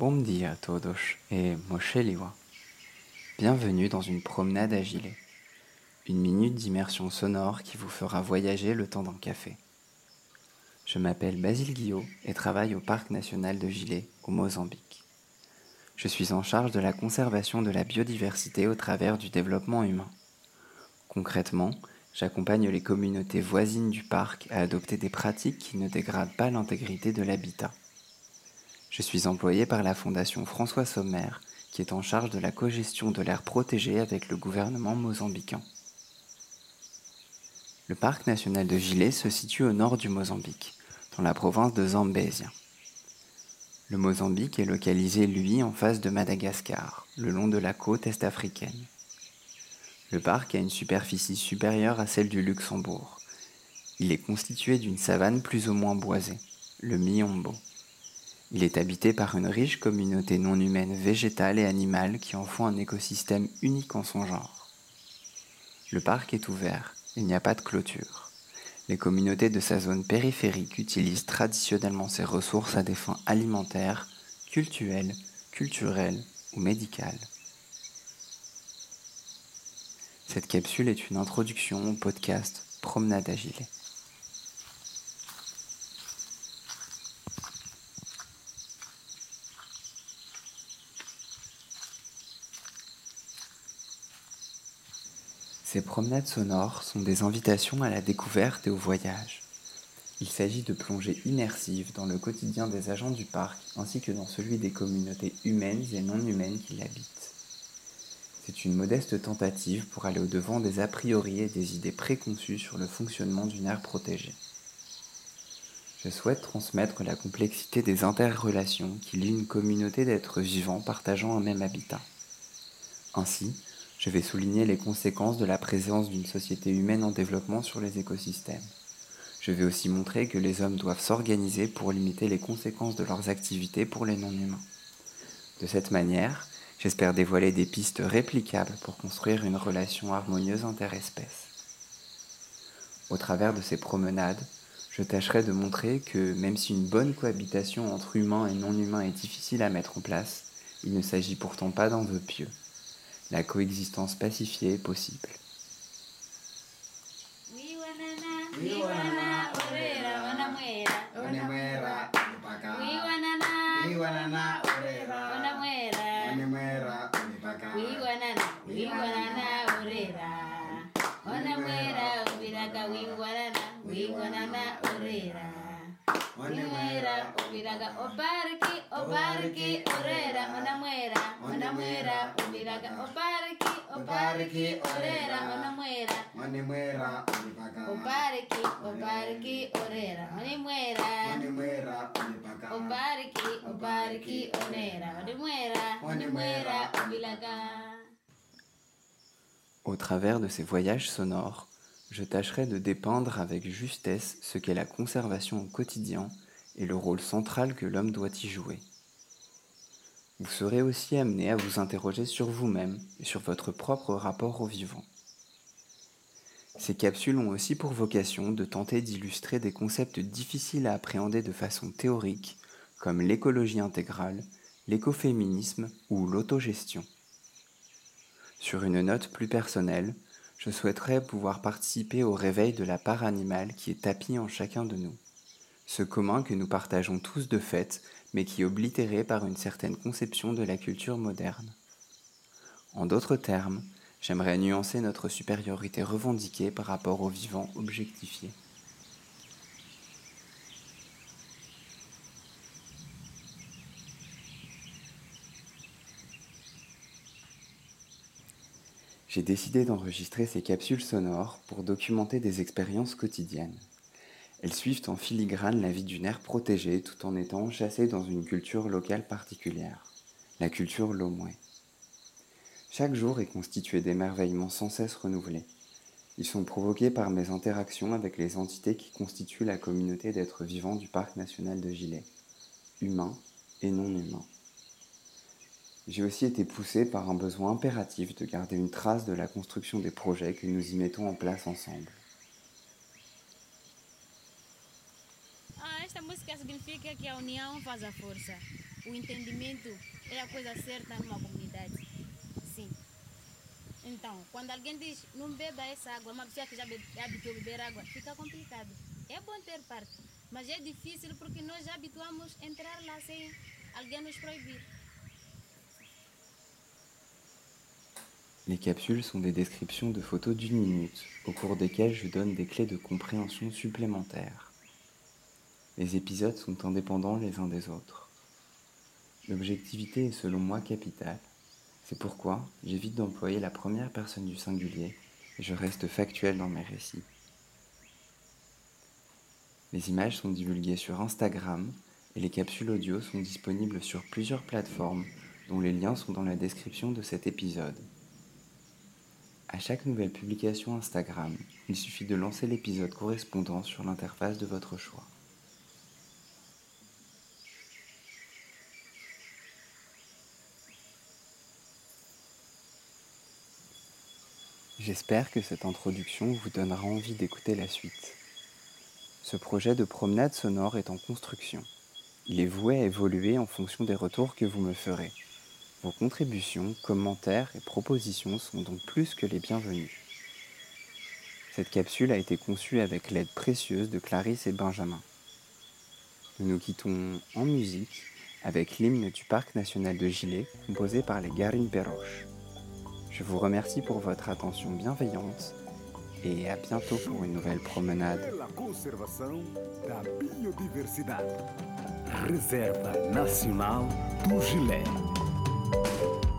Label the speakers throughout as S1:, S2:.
S1: Bom dia todos et mocheliwa. Bienvenue dans une promenade à gilet. Une minute d'immersion sonore qui vous fera voyager le temps d'un café. Je m'appelle Basile Guillot et travaille au Parc national de Gilet, au Mozambique. Je suis en charge de la conservation de la biodiversité au travers du développement humain. Concrètement, j'accompagne les communautés voisines du parc à adopter des pratiques qui ne dégradent pas l'intégrité de l'habitat. Je suis employé par la Fondation François Sommer, qui est en charge de la cogestion de l'air protégé avec le gouvernement mozambicain. Le parc national de Gilet se situe au nord du Mozambique, dans la province de Zambésia. Le Mozambique est localisé, lui, en face de Madagascar, le long de la côte est-africaine. Le parc a une superficie supérieure à celle du Luxembourg. Il est constitué d'une savane plus ou moins boisée, le Miombo. Il est habité par une riche communauté non humaine végétale et animale qui en font un écosystème unique en son genre. Le parc est ouvert, il n'y a pas de clôture. Les communautés de sa zone périphérique utilisent traditionnellement ces ressources à des fins alimentaires, cultuelles, culturelles ou médicales. Cette capsule est une introduction au podcast Promenade à gilet. Ces promenades sonores sont des invitations à la découverte et au voyage. Il s'agit de plongées immersives dans le quotidien des agents du parc ainsi que dans celui des communautés humaines et non humaines qui l'habitent. C'est une modeste tentative pour aller au-devant des a priori et des idées préconçues sur le fonctionnement d'une aire protégée. Je souhaite transmettre la complexité des interrelations qui lient une communauté d'êtres vivants partageant un même habitat. Ainsi, je vais souligner les conséquences de la présence d'une société humaine en développement sur les écosystèmes. Je vais aussi montrer que les hommes doivent s'organiser pour limiter les conséquences de leurs activités pour les non-humains. De cette manière, j'espère dévoiler des pistes réplicables pour construire une relation harmonieuse interespèces. Au travers de ces promenades, je tâcherai de montrer que même si une bonne cohabitation entre humains et non-humains est difficile à mettre en place, il ne s'agit pourtant pas d'un vœu pieux la coexistence pacifiée est possible.
S2: Onimwera ubiraga obariki obariki orera onamwera onamwera ubiraga obariki obariki orera onamwera
S3: Onimwera unipaka
S2: obariki obariki orera
S1: Au travers de ces voyages sonores, je tâcherai de dépeindre avec justesse ce qu'est la conservation au quotidien et le rôle central que l'homme doit y jouer. Vous serez aussi amené à vous interroger sur vous-même et sur votre propre rapport au vivant. Ces capsules ont aussi pour vocation de tenter d'illustrer des concepts difficiles à appréhender de façon théorique, comme l'écologie intégrale, l'écoféminisme ou l'autogestion. Sur une note plus personnelle, je souhaiterais pouvoir participer au réveil de la part animale qui est tapie en chacun de nous. Ce commun que nous partageons tous de fait, mais qui est oblitéré par une certaine conception de la culture moderne. En d'autres termes, j'aimerais nuancer notre supériorité revendiquée par rapport au vivant objectifié. J'ai décidé d'enregistrer ces capsules sonores pour documenter des expériences quotidiennes. Elles suivent en filigrane la vie d'une aire protégée tout en étant enchâssées dans une culture locale particulière, la culture Lomoué. Chaque jour est constitué d'émerveillements sans cesse renouvelés. Ils sont provoqués par mes interactions avec les entités qui constituent la communauté d'êtres vivants du parc national de Gilet, humains et non humains. J'ai aussi été poussé par un besoin impératif de garder une trace de la construction des projets que nous y mettons en place ensemble.
S4: Ah, esta música significa que a união faz a força.
S2: o entendimento é a coisa certa numa comunidade. Sim. Então, quando alguém diz não beba essa água, uma pessoa que já a beber água, fica complicado. É bom ter parte, mas é difícil porque nós já habituamos a entrar lá sem alguém nos proibir.
S1: Les capsules sont des descriptions de photos d'une minute, au cours desquelles je donne des clés de compréhension supplémentaires. Les épisodes sont indépendants les uns des autres. L'objectivité est selon moi capitale. C'est pourquoi j'évite d'employer la première personne du singulier et je reste factuel dans mes récits. Les images sont divulguées sur Instagram et les capsules audio sont disponibles sur plusieurs plateformes dont les liens sont dans la description de cet épisode. À chaque nouvelle publication Instagram, il suffit de lancer l'épisode correspondant sur l'interface de votre choix. J'espère que cette introduction vous donnera envie d'écouter la suite. Ce projet de promenade sonore est en construction. Il est voué à évoluer en fonction des retours que vous me ferez. Vos contributions, commentaires et propositions sont donc plus que les bienvenus. Cette capsule a été conçue avec l'aide précieuse de Clarisse et Benjamin. Nous nous quittons en musique avec l'hymne du Parc national de Gilet composé par les Garin Perroche. Je vous remercie pour votre attention bienveillante et à bientôt pour une nouvelle promenade.
S4: Reserva Nacional do Gilé.
S5: Thank you.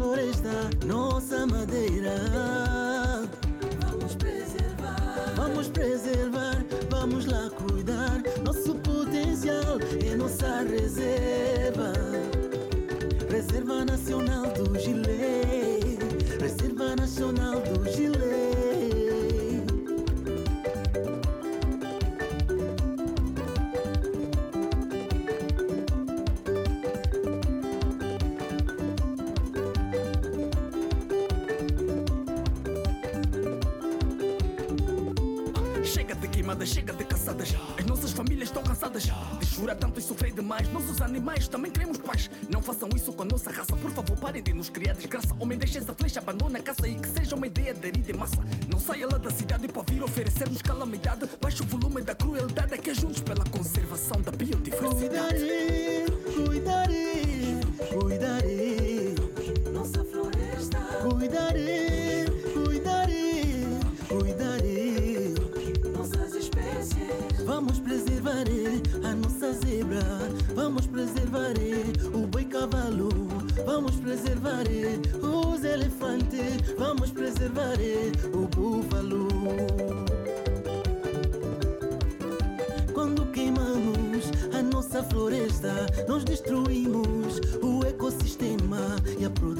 S5: Floresta, nossa madeira. Vamos preservar, vamos preservar, vamos lá cuidar. Nosso potencial é nossa reserva. Reserva Nacional
S4: queimadas, chega de caçadas. As nossas famílias estão cansadas de chorar tanto e sofrer demais. Nossos animais também queremos paz. Não façam isso com a nossa raça, por favor, parem de nos criar desgraça. Homem, deixa essa flecha, abandona a caça e que seja uma ideia aderida em massa. Não saia lá da cidade para vir oferecer-nos calamidade. Baixe o volume da crueldade, aqui é juntos pela conservação da biodiversidade.
S5: Cuidarei, cuidarei, cuidarei. Nossa floresta. Cuidarei, Vamos preservar o boi cavalo. Vamos preservar os elefantes. Vamos preservar o búfalo. Quando queimamos a nossa floresta, nós destruímos o ecossistema e a produção.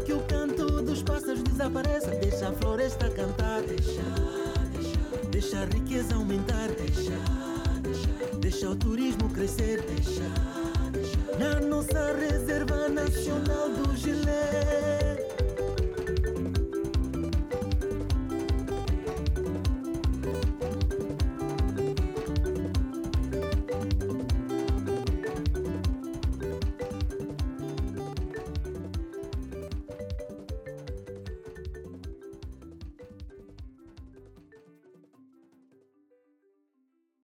S5: Que o canto dos pássaros desapareça. Deixa a floresta cantar, deixa, deixa, deixa a riqueza aumentar, deixa, deixa, deixa o turismo crescer, deixa, deixa. Na nossa reserva nacional do Gilé.